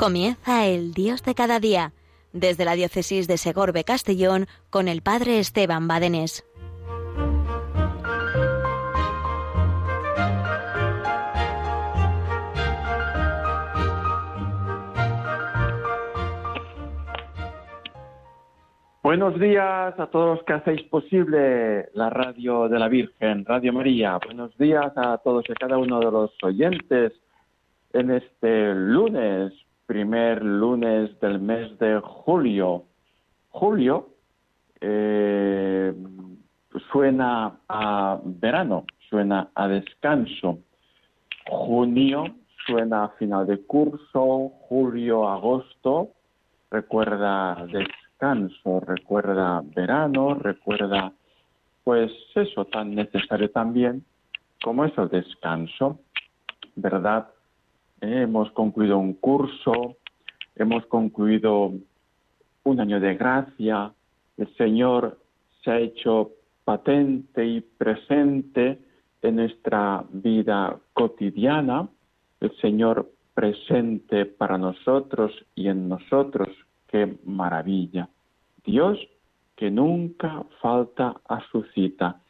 Comienza el Dios de cada día, desde la diócesis de Segorbe Castellón con el Padre Esteban Badenés. Buenos días a todos los que hacéis posible la radio de la Virgen, Radio María. Buenos días a todos y cada uno de los oyentes en este lunes primer lunes del mes de julio. Julio eh, suena a verano, suena a descanso. Junio suena a final de curso, julio, agosto, recuerda descanso, recuerda verano, recuerda pues eso tan necesario también como es el descanso, ¿verdad? Hemos concluido un curso, hemos concluido un año de gracia, el Señor se ha hecho patente y presente en nuestra vida cotidiana, el Señor presente para nosotros y en nosotros, qué maravilla. Dios que nunca falta a su cita.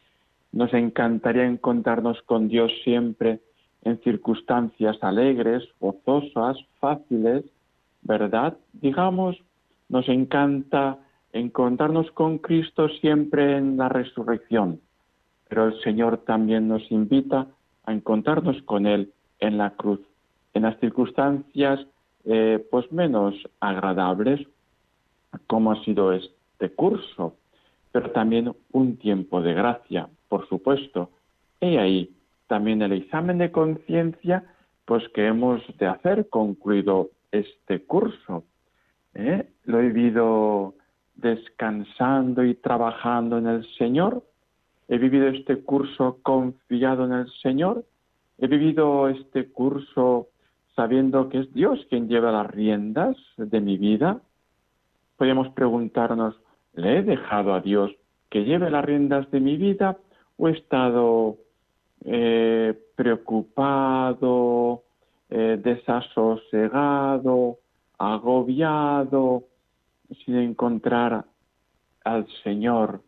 Nos encantaría encontrarnos con Dios siempre en circunstancias alegres, gozosas, fáciles, ¿verdad? Digamos, nos encanta encontrarnos con Cristo siempre en la resurrección, pero el Señor también nos invita a encontrarnos con Él en la cruz, en las circunstancias eh, pues menos agradables, como ha sido este curso, pero también un tiempo de gracia, por supuesto. Y ahí también el examen de conciencia, pues que hemos de hacer concluido este curso. ¿eh? Lo he vivido descansando y trabajando en el Señor. He vivido este curso confiado en el Señor. He vivido este curso sabiendo que es Dios quien lleva las riendas de mi vida. Podríamos preguntarnos, ¿le he dejado a Dios que lleve las riendas de mi vida o he estado eh, preocupado, eh, desasosegado, agobiado, sin encontrar al Señor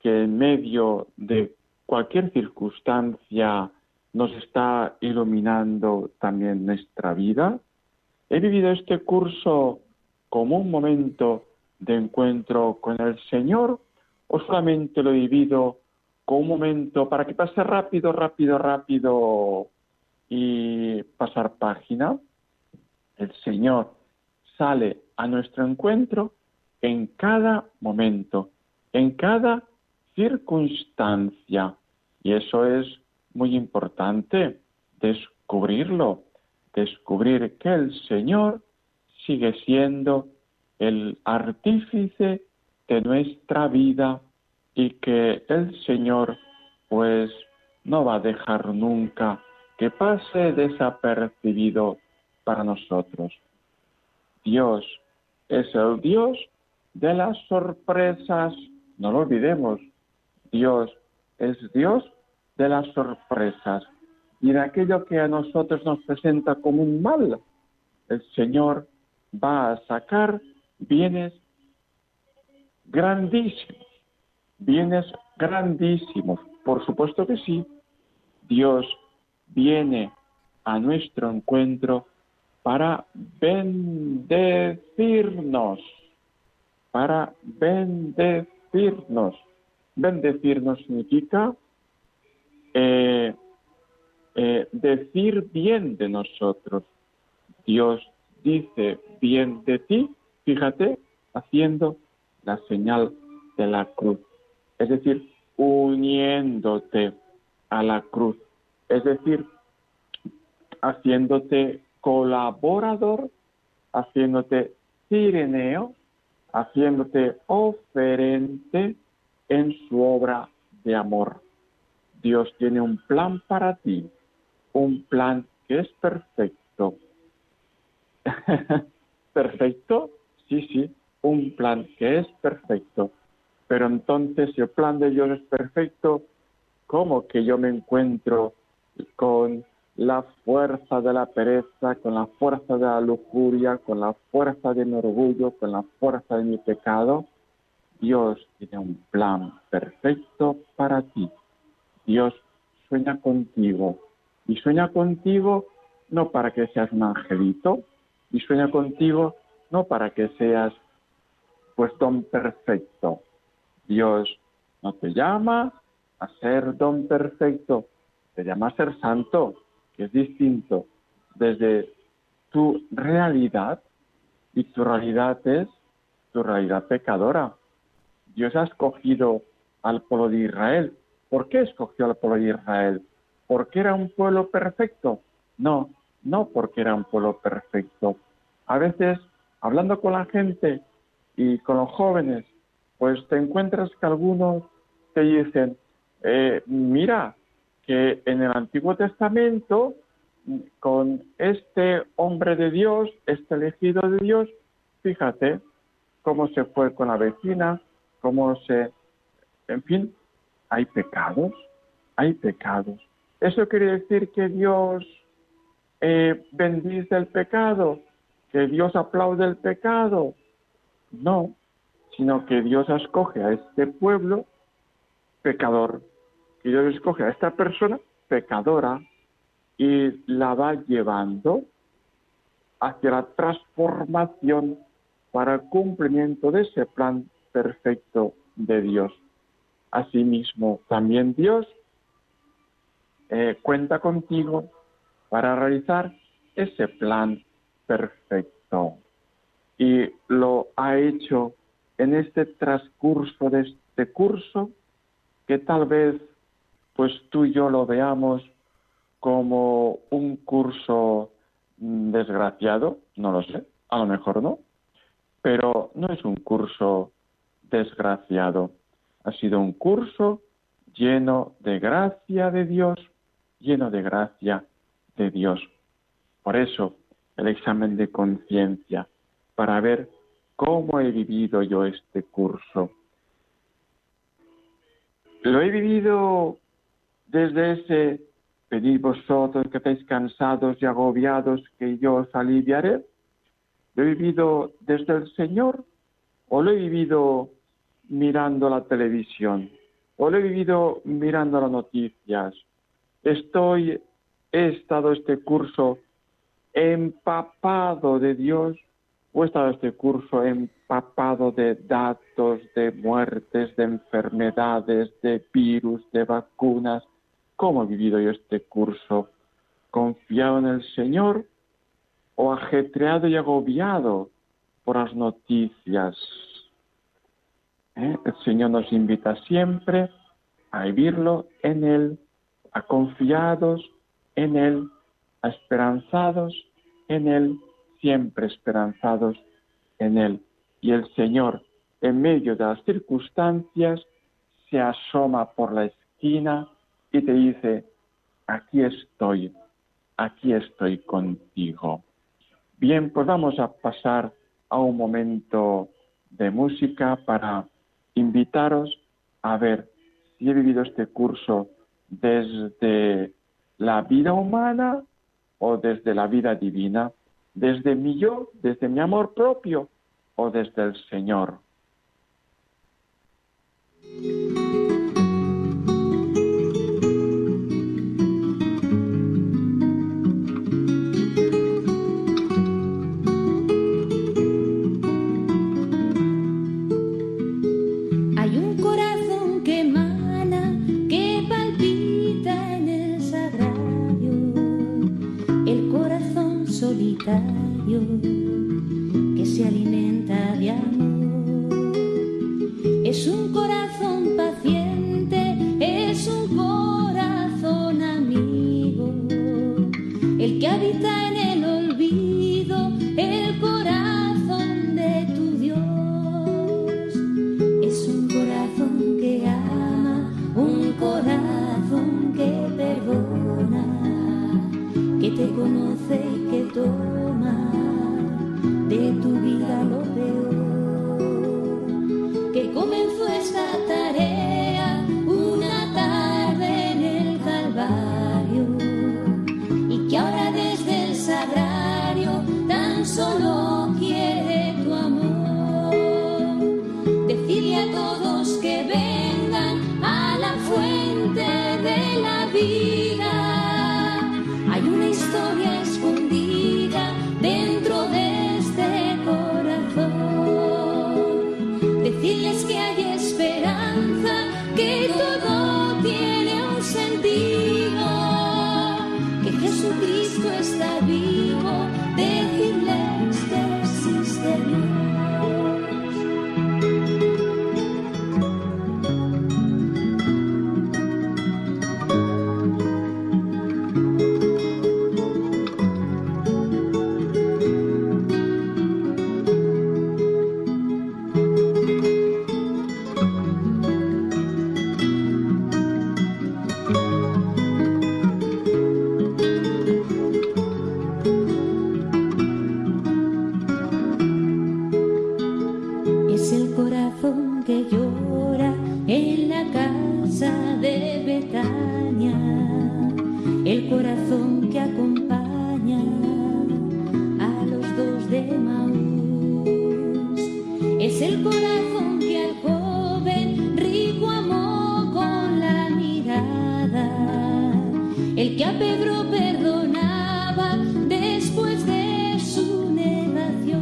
que en medio de cualquier circunstancia nos está iluminando también nuestra vida. He vivido este curso como un momento de encuentro con el Señor o solamente lo he vivido con un momento para que pase rápido, rápido, rápido y pasar página, el Señor sale a nuestro encuentro en cada momento, en cada circunstancia. Y eso es muy importante, descubrirlo, descubrir que el Señor sigue siendo el artífice de nuestra vida y que el Señor pues no va a dejar nunca que pase desapercibido para nosotros. Dios es el Dios de las sorpresas, no lo olvidemos, Dios es Dios de las sorpresas. Y de aquello que a nosotros nos presenta como un mal, el Señor va a sacar bienes grandísimos bienes grandísimos. Por supuesto que sí. Dios viene a nuestro encuentro para bendecirnos, para bendecirnos. Bendecirnos significa eh, eh, decir bien de nosotros. Dios dice bien de ti, fíjate, haciendo la señal de la cruz es decir, uniéndote a la cruz, es decir, haciéndote colaborador, haciéndote sireneo, haciéndote oferente en su obra de amor. Dios tiene un plan para ti, un plan que es perfecto. ¿Perfecto? Sí, sí, un plan que es perfecto. Pero entonces, si el plan de Dios es perfecto, ¿cómo que yo me encuentro con la fuerza de la pereza, con la fuerza de la lujuria, con la fuerza de mi orgullo, con la fuerza de mi pecado. Dios tiene un plan perfecto para ti. Dios sueña contigo. Y sueña contigo no para que seas un angelito, y sueña contigo no para que seas pues don perfecto. Dios no te llama a ser don perfecto, te llama a ser santo, que es distinto desde tu realidad y tu realidad es tu realidad pecadora. Dios ha escogido al pueblo de Israel. ¿Por qué escogió al pueblo de Israel? ¿Porque era un pueblo perfecto? No, no porque era un pueblo perfecto. A veces, hablando con la gente y con los jóvenes, pues te encuentras que algunos te dicen, eh, mira, que en el Antiguo Testamento, con este hombre de Dios, este elegido de Dios, fíjate cómo se fue con la vecina, cómo se... En fin, hay pecados, hay pecados. ¿Eso quiere decir que Dios eh, bendice el pecado? ¿Que Dios aplaude el pecado? No, sino que Dios escoge a este pueblo pecador, que Dios escoge a esta persona pecadora y la va llevando hacia la transformación para el cumplimiento de ese plan perfecto de Dios. Asimismo, también Dios eh, cuenta contigo para realizar ese plan perfecto. Y lo ha hecho en este transcurso de este curso, que tal vez pues tú y yo lo veamos como un curso desgraciado, no lo sé, a lo mejor no, pero no es un curso desgraciado, ha sido un curso lleno de gracia de Dios, lleno de gracia de Dios. Por eso, el examen de conciencia, para ver cómo he vivido yo este curso. Lo he vivido desde ese pedid vosotros que estáis cansados y agobiados que yo os aliviaré. Lo he vivido desde el Señor o lo he vivido mirando la televisión o lo he vivido mirando las noticias. Estoy, he estado este curso empapado de Dios o estado este curso empapado de datos, de muertes, de enfermedades, de virus, de vacunas. ¿Cómo he vivido yo este curso? ¿Confiado en el Señor o ajetreado y agobiado por las noticias? ¿Eh? El Señor nos invita siempre a vivirlo en Él, a confiados en Él, a esperanzados en Él, siempre esperanzados en Él. Y el Señor, en medio de las circunstancias, se asoma por la esquina y te dice, aquí estoy, aquí estoy contigo. Bien, pues vamos a pasar a un momento de música para invitaros a ver si he vivido este curso desde la vida humana o desde la vida divina, desde mi yo, desde mi amor propio o desde el Señor. Que se alimenta de amor. Es un corazón Jesucristo está Es el corazón que al joven rico amó con la mirada, el que a Pedro perdonaba después de su negación.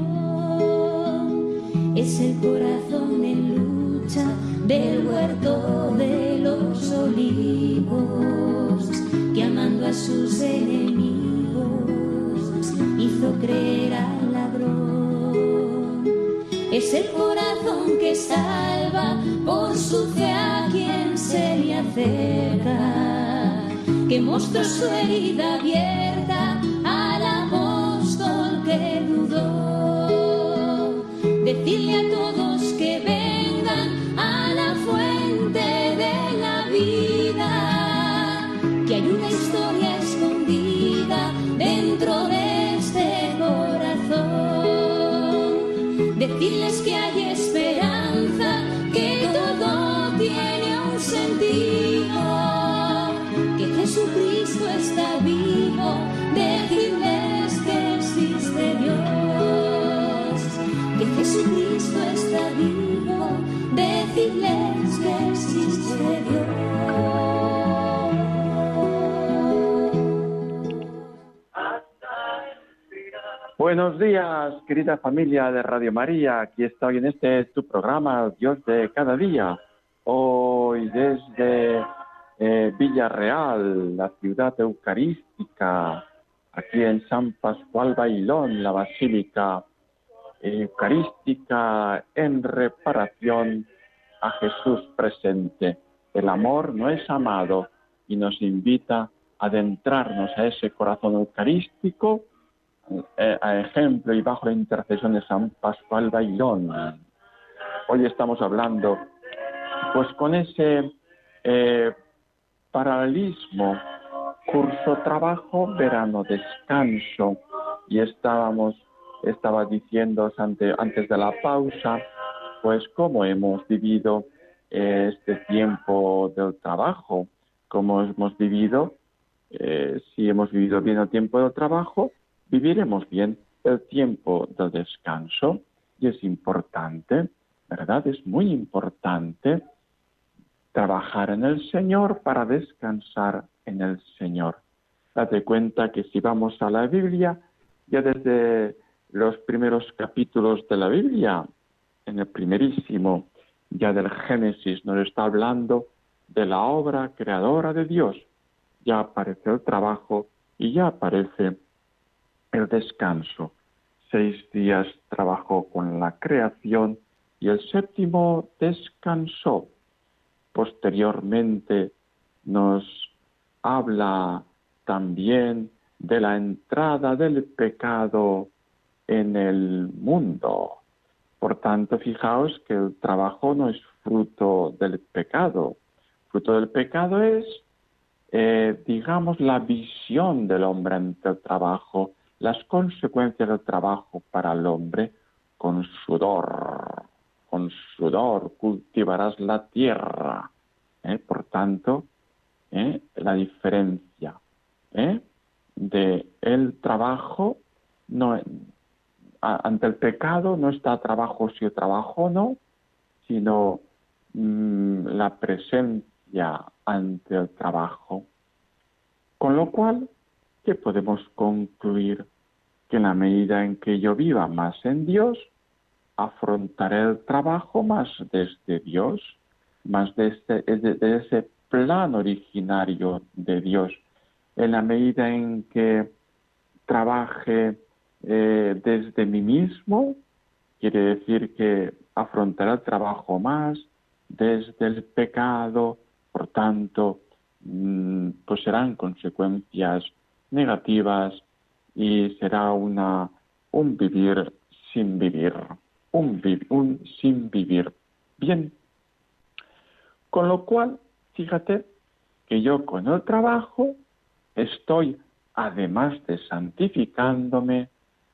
Es el corazón en lucha del huerto de los olivos, que amando a sus enemigos hizo creer el corazón que salva por su fe a quien se le acerca, que mostró su herida abierta al apóstol que dudó. Decirle a todos Buenos días, querida familia de Radio María. Aquí estoy en este tu programa, Dios de cada día. Hoy desde eh, Villarreal, la ciudad eucarística, aquí en San Pascual Bailón, la Basílica Eucarística en reparación a Jesús presente. El amor no es amado y nos invita a adentrarnos a ese corazón eucarístico eh, a ejemplo y bajo la intercesión de San Pascual Bailón. Hoy estamos hablando pues con ese eh, paralelismo, curso trabajo, verano descanso, y estábamos, estaba diciendo ante, antes de la pausa, pues cómo hemos vivido eh, este tiempo del trabajo, cómo hemos vivido, eh, si hemos vivido bien el tiempo del trabajo, viviremos bien el tiempo del descanso y es importante, ¿verdad? Es muy importante trabajar en el Señor para descansar en el Señor. Date cuenta que si vamos a la Biblia, ya desde los primeros capítulos de la Biblia, en el primerísimo, ya del Génesis, nos está hablando de la obra creadora de Dios. Ya aparece el trabajo y ya aparece el descanso. Seis días trabajó con la creación y el séptimo descansó. Posteriormente nos habla también de la entrada del pecado en el mundo. Por tanto, fijaos que el trabajo no es fruto del pecado. Fruto del pecado es, eh, digamos, la visión del hombre ante el trabajo, las consecuencias del trabajo para el hombre con sudor. Con sudor cultivarás la tierra. ¿eh? Por tanto, ¿eh? la diferencia ¿eh? de el trabajo no ante el pecado no está trabajo si trabajo no, sino mm, la presencia ante el trabajo. Con lo cual, ¿qué podemos concluir? Que en la medida en que yo viva más en Dios, afrontaré el trabajo más desde Dios, más desde, desde ese plan originario de Dios. En la medida en que trabaje eh, desde mí mismo, quiere decir que afrontará el trabajo más desde el pecado, por tanto, mm, pues serán consecuencias negativas y será una, un vivir sin vivir, un, un sin vivir bien. Con lo cual, fíjate que yo con el trabajo estoy, además de santificándome,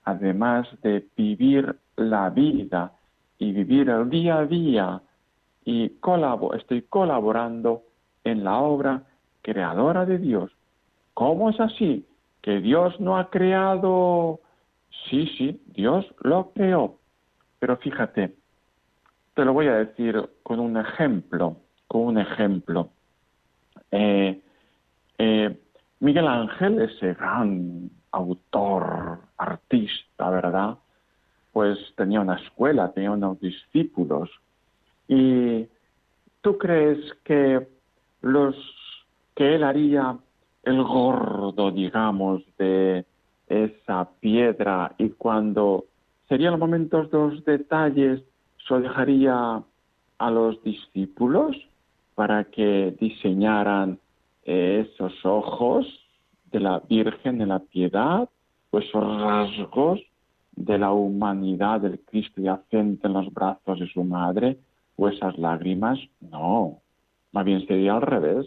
además de vivir la vida y vivir el día a día, y estoy colaborando en la obra creadora de Dios. ¿Cómo es así? Que Dios no ha creado... Sí, sí, Dios lo creó. Pero fíjate, te lo voy a decir con un ejemplo, con un ejemplo. Eh, eh, Miguel Ángel, ese gran autor, artista, ¿verdad? Pues tenía una escuela, tenía unos discípulos. ¿Y tú crees que los que él haría el gordo, digamos, de esa piedra y cuando serían los momentos de los detalles, se dejaría a los discípulos para que diseñaran esos ojos de la Virgen de la Piedad, o esos rasgos de la humanidad del Cristo yacente en los brazos de su madre, o esas lágrimas, no, más bien sería al revés,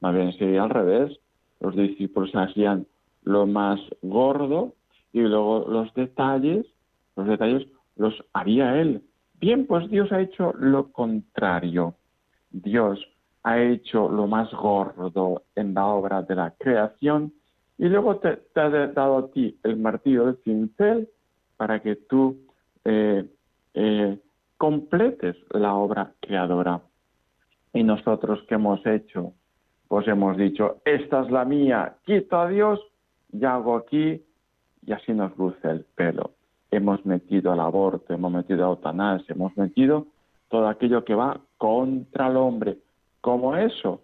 más bien sería al revés, los discípulos hacían lo más gordo y luego los detalles, los detalles los haría él. Bien, pues Dios ha hecho lo contrario. Dios ha hecho lo más gordo en la obra de la creación y luego te, ha dado a ti el martillo del cincel para que tú eh, eh, completes la obra creadora. Y nosotros que hemos hecho, pues hemos dicho, esta es la mía, quito a Dios y hago aquí y así nos luce el pelo. Hemos metido al aborto, hemos metido a eutanasia, hemos metido todo aquello que va contra el hombre, como eso.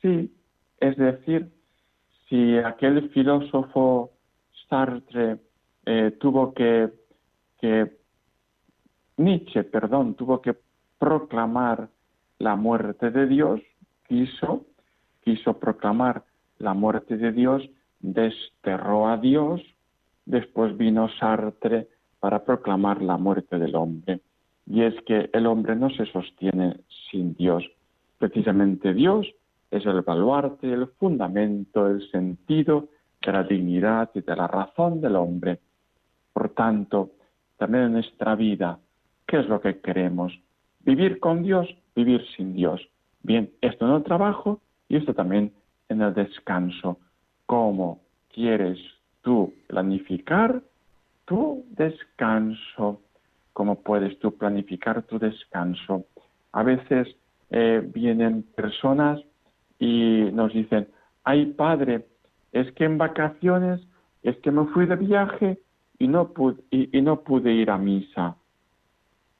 Sí, es decir, si aquel filósofo Sartre eh, tuvo que, que, Nietzsche, perdón, tuvo que proclamar la muerte de Dios, quiso, quiso proclamar la muerte de Dios, desterró a Dios, después vino Sartre para proclamar la muerte del hombre. Y es que el hombre no se sostiene sin Dios. Precisamente Dios es el baluarte, el fundamento, el sentido de la dignidad y de la razón del hombre. Por tanto, también en nuestra vida, ¿qué es lo que queremos? Vivir con Dios, vivir sin Dios. Bien, esto el trabajo y esto también en el descanso. ¿Cómo quieres tú planificar tu descanso? ¿Cómo puedes tú planificar tu descanso? A veces eh, vienen personas y nos dicen, ay padre, es que en vacaciones, es que me fui de viaje y no pude, ir a misa.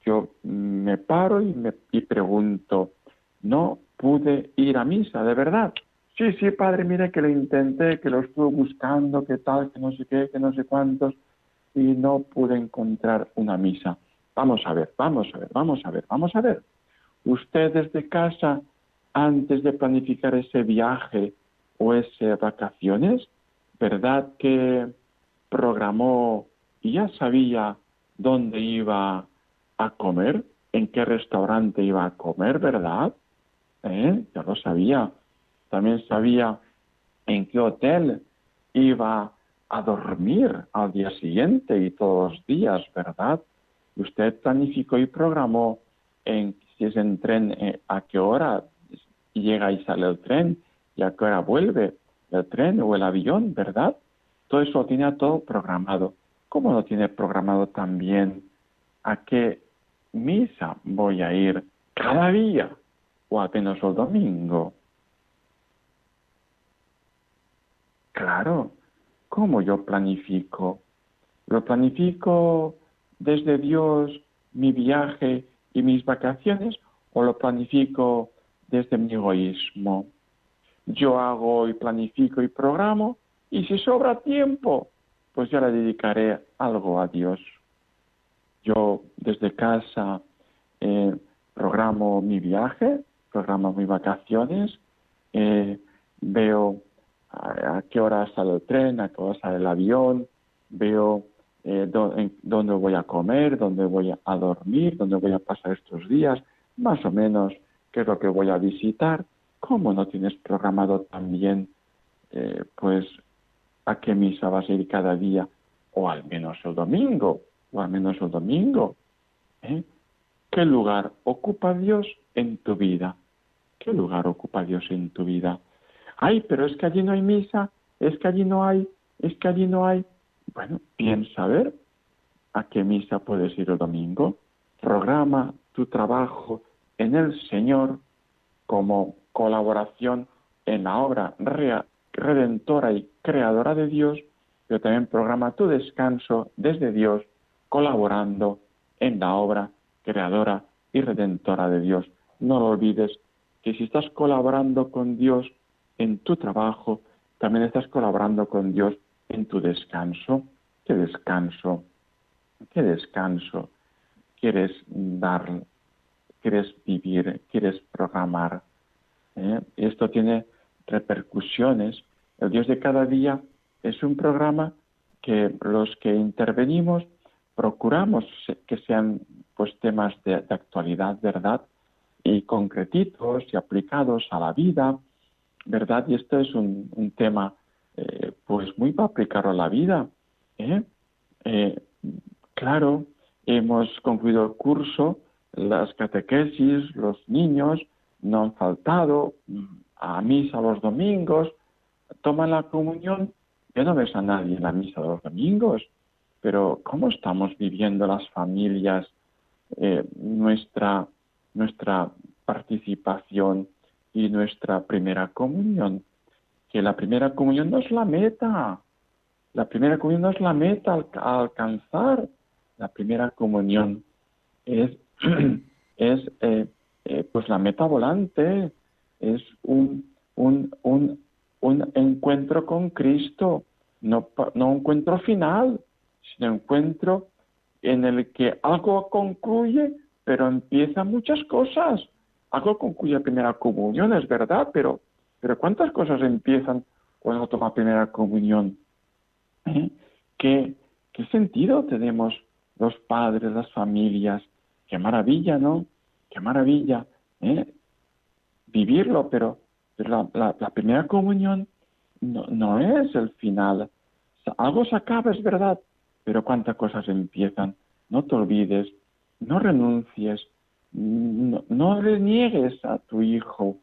Yo me paro y me y pregunto, no pude ir a misa, de verdad. Sí, sí, padre, mire que lo intenté, que lo estuve buscando, que tal, que no sé qué, que no sé cuántos, y no pude encontrar una misa. Vamos a ver, vamos a ver, vamos a ver, vamos a ver usted desde casa, antes de planificar ese viaje o esas vacaciones, ¿verdad que programó y ya sabía dónde iba a comer? ¿En qué restaurante iba a comer, verdad? ¿Eh? Ya lo sabía. También sabía en qué hotel iba a dormir al día siguiente y todos los días, ¿verdad? Usted planificó y programó en si es en tren, eh, a qué hora llega y sale el tren y a qué hora vuelve el tren o el avión, ¿verdad? Todo eso lo tenía todo programado. ¿cómo no tiene programado también a qué misa voy a ir cada día o apenas el domingo? Claro, ¿cómo yo planifico? ¿Lo planifico desde Dios mi viaje y mis vacaciones o lo planifico desde mi egoísmo? Yo hago y planifico y programo y si sobra tiempo, pues ya le dedicaré algo a Dios. Yo desde casa eh, programo mi viaje, programo mis vacaciones, eh, veo a, qué hora sale el tren, a qué hora sale el avión, veo eh, dónde voy a comer, dónde voy a dormir, dónde voy a pasar estos días, más o menos qué es lo que voy a visitar. ¿Cómo no tienes programado también, eh, pues, a qué misa vas a ir cada día? O al menos el domingo, o al menos el domingo. ¿eh? ¿Qué lugar ocupa Dios en tu vida? ¿Qué lugar ocupa Dios en tu vida? Ay, pero es que allí no hay misa, es que allí no hay, es que allí no hay. Bueno, piensa a ver a qué misa puedes ir el domingo. Programa tu trabajo en el Señor como colaboración en la obra redentora y creadora de Dios, pero también programa tu descanso desde Dios colaborando en la obra creadora y redentora de Dios. No lo olvides que si estás colaborando con Dios en tu trabajo, también estás colaborando con Dios en tu descanso. ¿Qué descanso? ¿Qué descanso quieres dar? ¿Quieres vivir? ¿Quieres programar? ¿Eh? Esto tiene repercusiones. El Dios de cada día es un programa que los que intervenimos procuramos que sean pues temas de actualidad, ¿verdad? Y concretitos y aplicados a la vida, ¿verdad? Y esto es un, tema, eh, pues muy para aplicarlo a la vida. ¿eh? ¿eh? claro, hemos concluido el curso, las catequesis, los niños no han faltado a misa los domingos, toman la comunión. Yo no ves a nadie en la misa de los domingos, pero ¿cómo estamos viviendo las familias nuestra, nuestra participación y nuestra primera comunión. Que la primera comunión no es la meta. La primera comunión no es la meta alcanzar. La primera comunión es, es eh, eh, pues la meta volante. Es un, un, un, un encuentro con Cristo. No, no un encuentro final, sino un encuentro en el que algo concluye, pero empiezan muchas cosas algo concluye la primera comunión, es verdad, pero, pero ¿cuántas cosas empiezan cuando toma primera comunión? ¿Eh? ¿Qué, ¿Qué sentido tenemos los padres, las familias? Qué maravilla, ¿no? Qué maravilla. ¿eh? Vivirlo, pero, la, la, primera comunión no, no es el final. Algo se acaba, es verdad, pero cuántas cosas empiezan. No te olvides, no renuncies, no, no le niegues a tu hijo.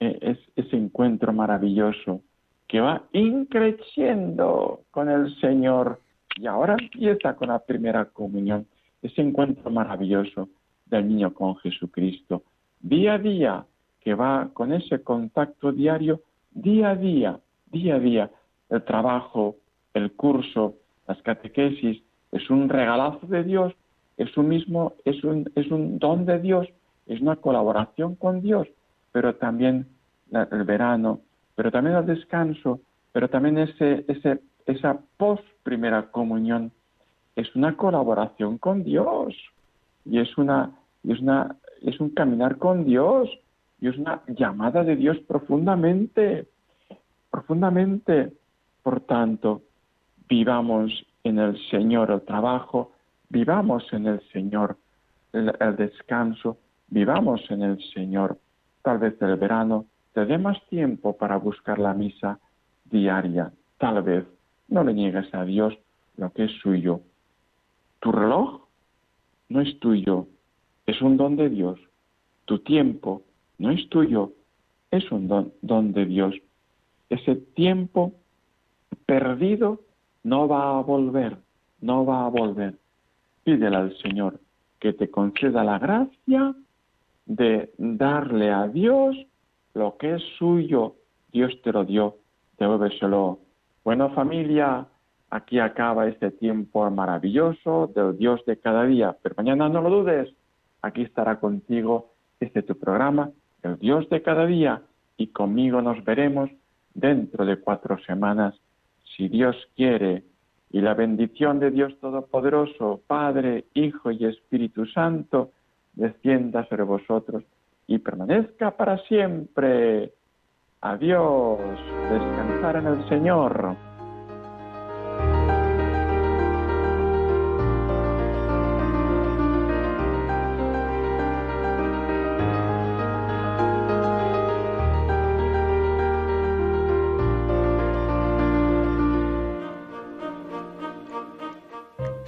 Eh, ese encuentro maravilloso que va increciendo con el Señor. Y ahora empieza con la primera comunión, ese encuentro maravilloso del niño con Jesucristo, día a día, que va con ese contacto diario, día a día, día a día, el trabajo, el curso, las catequesis, es un regalazo de Dios es un mismo, es un, es un don de Dios, es una colaboración con Dios, pero también el verano, pero también el descanso, pero también ese, ese, esa post primera comunión es una colaboración con Dios y es una, es una, es un caminar con Dios y es una llamada de Dios profundamente, profundamente. Por tanto, vivamos en el Señor el trabajo, vivamos en el Señor el, descanso, vivamos en el Señor. Tal vez el verano te dé más tiempo para buscar la misa diaria. Tal vez no le niegues a Dios lo que es suyo. Tu reloj no es tuyo, es un don de Dios. Tu tiempo no es tuyo, es un don, de Dios. Ese tiempo perdido no va a volver no va a volver. Pídele al Señor que te conceda la gracia de darle a Dios lo que es suyo. Dios te lo dio, devuélveselo. Bueno, familia, aquí acaba este tiempo maravilloso del Dios de cada día. Pero mañana no lo dudes, aquí estará contigo este tu programa, el Dios de cada día, y conmigo nos veremos dentro de cuatro semanas, si Dios quiere. Y la bendición de Dios Todopoderoso, Padre, Hijo y Espíritu Santo, descienda sobre vosotros y permanezca para siempre. Adiós, descansar en el Señor.